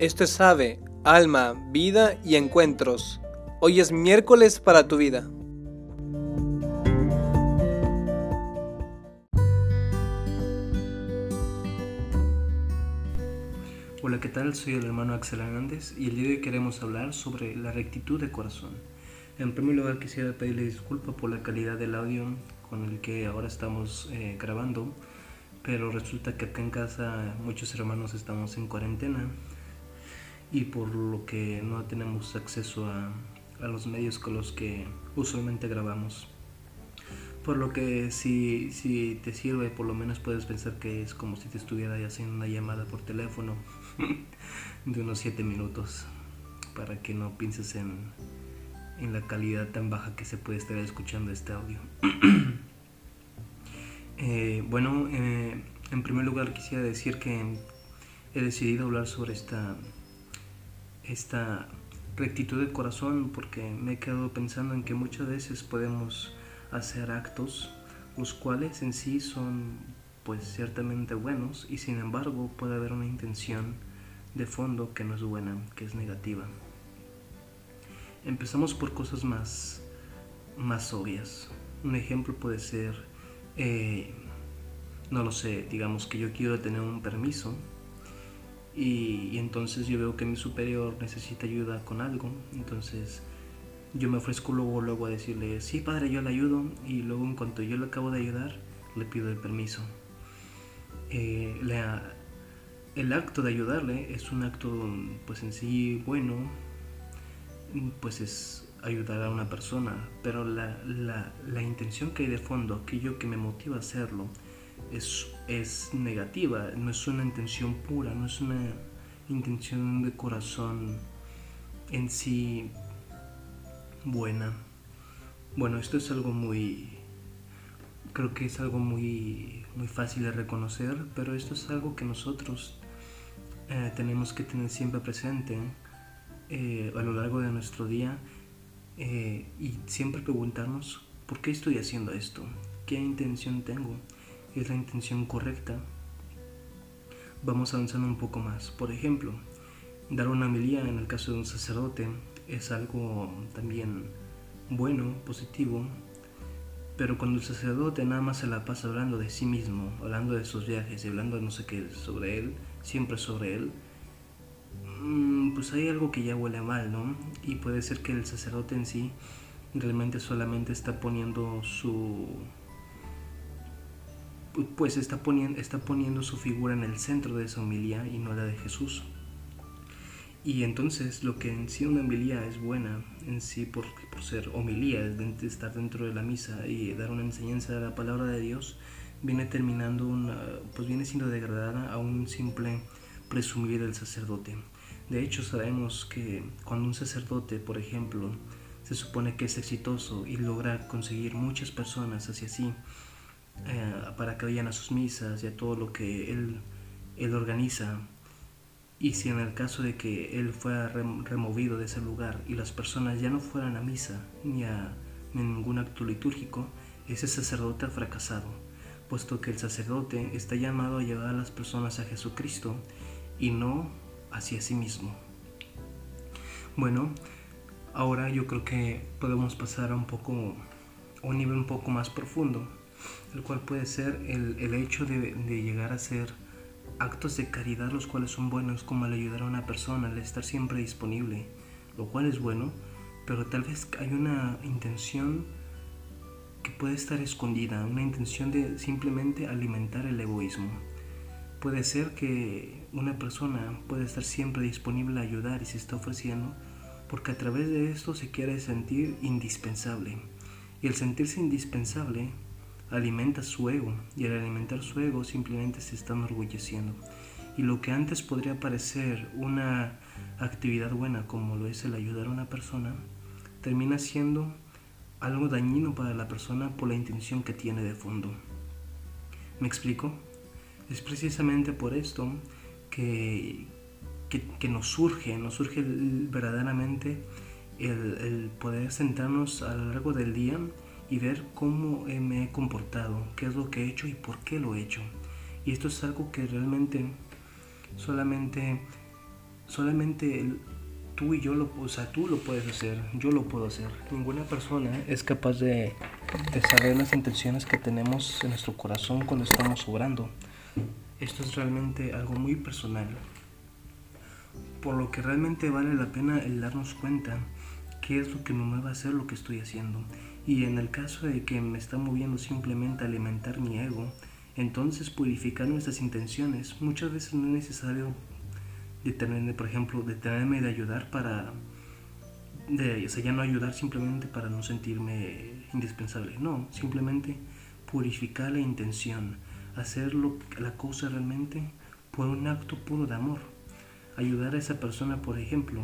Esto es Ave, Alma, Vida y Encuentros. Hoy es miércoles para tu vida. Hola, ¿qué tal? Soy el hermano Axel Hernández y el día de hoy queremos hablar sobre la rectitud de corazón. En primer lugar quisiera pedirle disculpa por la calidad del audio con el que ahora estamos eh, grabando, pero resulta que acá en casa muchos hermanos estamos en cuarentena y por lo que no tenemos acceso a, los medios con los que usualmente grabamos. Por lo que si, si te sirve, por lo menos puedes pensar que es como si te estuviera haciendo una llamada por teléfono de unos 7 minutos, para que no pienses en, en la calidad tan baja que se puede estar escuchando este audio. Eh, bueno, eh, en primer lugar quisiera decir que he decidido hablar sobre esta esta rectitud de corazón porque me he quedado pensando en que muchas veces podemos hacer actos los cuales en sí son pues ciertamente buenos y sin embargo puede haber una intención de fondo que no es buena, que es negativa. Empezamos por cosas más, más obvias. Un ejemplo puede ser, eh, no lo sé, digamos que yo quiero tener un permiso y, entonces yo veo que mi superior necesita ayuda con algo, entonces yo me ofrezco luego, luego a decirle, sí padre, yo le ayudo y luego en cuanto yo le acabo de ayudar, le pido el permiso. Eh, el acto de ayudarle es un acto pues en sí bueno, pues es ayudar a una persona, pero la, la, la intención que hay de fondo, aquello que me motiva a hacerlo, es, es negativa, no es una intención pura, no es una intención de corazón en sí buena. Bueno, esto es algo muy, creo que es algo muy, muy fácil de reconocer, pero esto es algo que nosotros eh, tenemos que tener siempre presente eh, a lo largo de nuestro día eh, y siempre preguntarnos, ¿por qué estoy haciendo esto? ¿Qué intención tengo? Es la intención correcta, vamos avanzando un poco más. Por ejemplo, dar una homilía en el caso de un sacerdote es algo también bueno, positivo, pero cuando el sacerdote nada más se la pasa hablando de sí mismo, hablando de sus viajes y hablando de no sé qué sobre él, siempre sobre él, mm, pues hay algo que ya huele mal, ¿no? Y puede ser que el sacerdote en sí realmente solamente está poniendo su pues está poniendo, está poniendo su figura en el centro de esa homilía y no la de Jesús. Y entonces lo que en sí una homilía es buena, en sí por, por ser homilía, es estar dentro de la misa y dar una enseñanza de la palabra de Dios, viene terminando una, pues viene siendo degradada a un simple presumir del sacerdote. De hecho sabemos que cuando un sacerdote, por ejemplo, se supone que es exitoso y logra conseguir muchas personas hacia sí, eh, para que vayan a sus misas y a todo lo que él, él organiza. Y si en el caso de que él fuera removido de ese lugar y las personas ya no fueran a misa ni a, ningún acto litúrgico, ese sacerdote ha fracasado, puesto que el sacerdote está llamado a llevar a las personas a Jesucristo y no hacia sí mismo. Bueno, ahora yo creo que podemos pasar a un poco a un nivel un poco más profundo el cual puede ser el, hecho de, llegar a hacer actos de caridad los cuales son buenos, como el ayudar a una persona, el estar siempre disponible, lo cual es bueno, pero tal vez hay una intención que puede estar escondida, una intención de simplemente alimentar el egoísmo. Puede ser que una persona puede estar siempre disponible a ayudar y se está ofreciendo porque a través de esto se quiere sentir indispensable. Y el sentirse indispensable alimenta su ego y al alimentar su ego simplemente se está enorgulleciendo. Y lo que antes podría parecer una actividad buena como lo es el ayudar a una persona, termina siendo algo dañino para la persona por la intención que tiene de fondo. ¿Me explico? Es precisamente por esto que, que, nos surge, nos surge verdaderamente el poder sentarnos a lo largo del día y ver cómo eh, me he comportado, qué es lo que he hecho y por qué lo he hecho. Y esto es algo que realmente solamente solamente tú y yo lo, o sea, tú lo puedes hacer, yo lo puedo hacer. Ninguna persona es capaz de, de las intenciones que tenemos en nuestro corazón cuando estamos obrando. Esto es realmente algo muy personal. Por lo que realmente vale la pena el darnos cuenta qué es lo que me mueve a hacer lo que estoy haciendo. Y en el caso de que me está moviendo simplemente a alimentar mi ego, entonces purificar nuestras intenciones muchas veces no es necesario detenerme, por ejemplo, detenerme de ayudar para, de, o sea, ya no ayudar simplemente para no sentirme indispensable, no, simplemente purificar la intención, hacer la cosa realmente por un acto puro de amor, ayudar a esa persona, por ejemplo,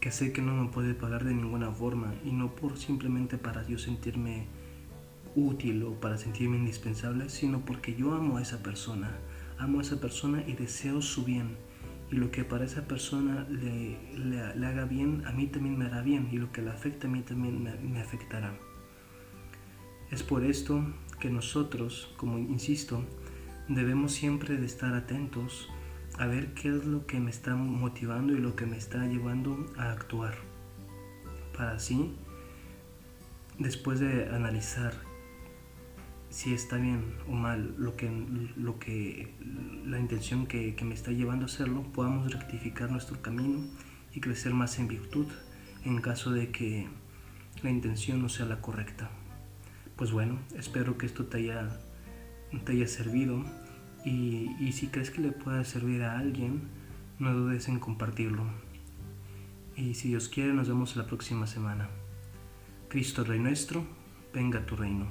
que sé que no me puede pagar de ninguna forma y no por simplemente para yo sentirme útil o para sentirme indispensable, sino porque yo amo a esa persona, amo a esa persona y deseo su bien. Y lo que para esa persona le, le, haga bien, a mí también me hará bien. Y lo que le afecta a mí también me, me afectará. Es por esto que nosotros, como insisto, debemos siempre de estar atentos a ver qué es lo que me está motivando y lo que me está llevando a actuar. Para así, después de analizar si está bien o mal lo que, lo que la intención que, que me está llevando a hacerlo, podamos rectificar nuestro camino y crecer más en virtud en caso de que la intención no sea la correcta. Pues bueno, espero que esto te haya, te haya servido y, si crees que le pueda servir a alguien, no dudes en compartirlo. Y si Dios quiere, nos vemos la próxima semana. Cristo Rey nuestro, venga tu reino.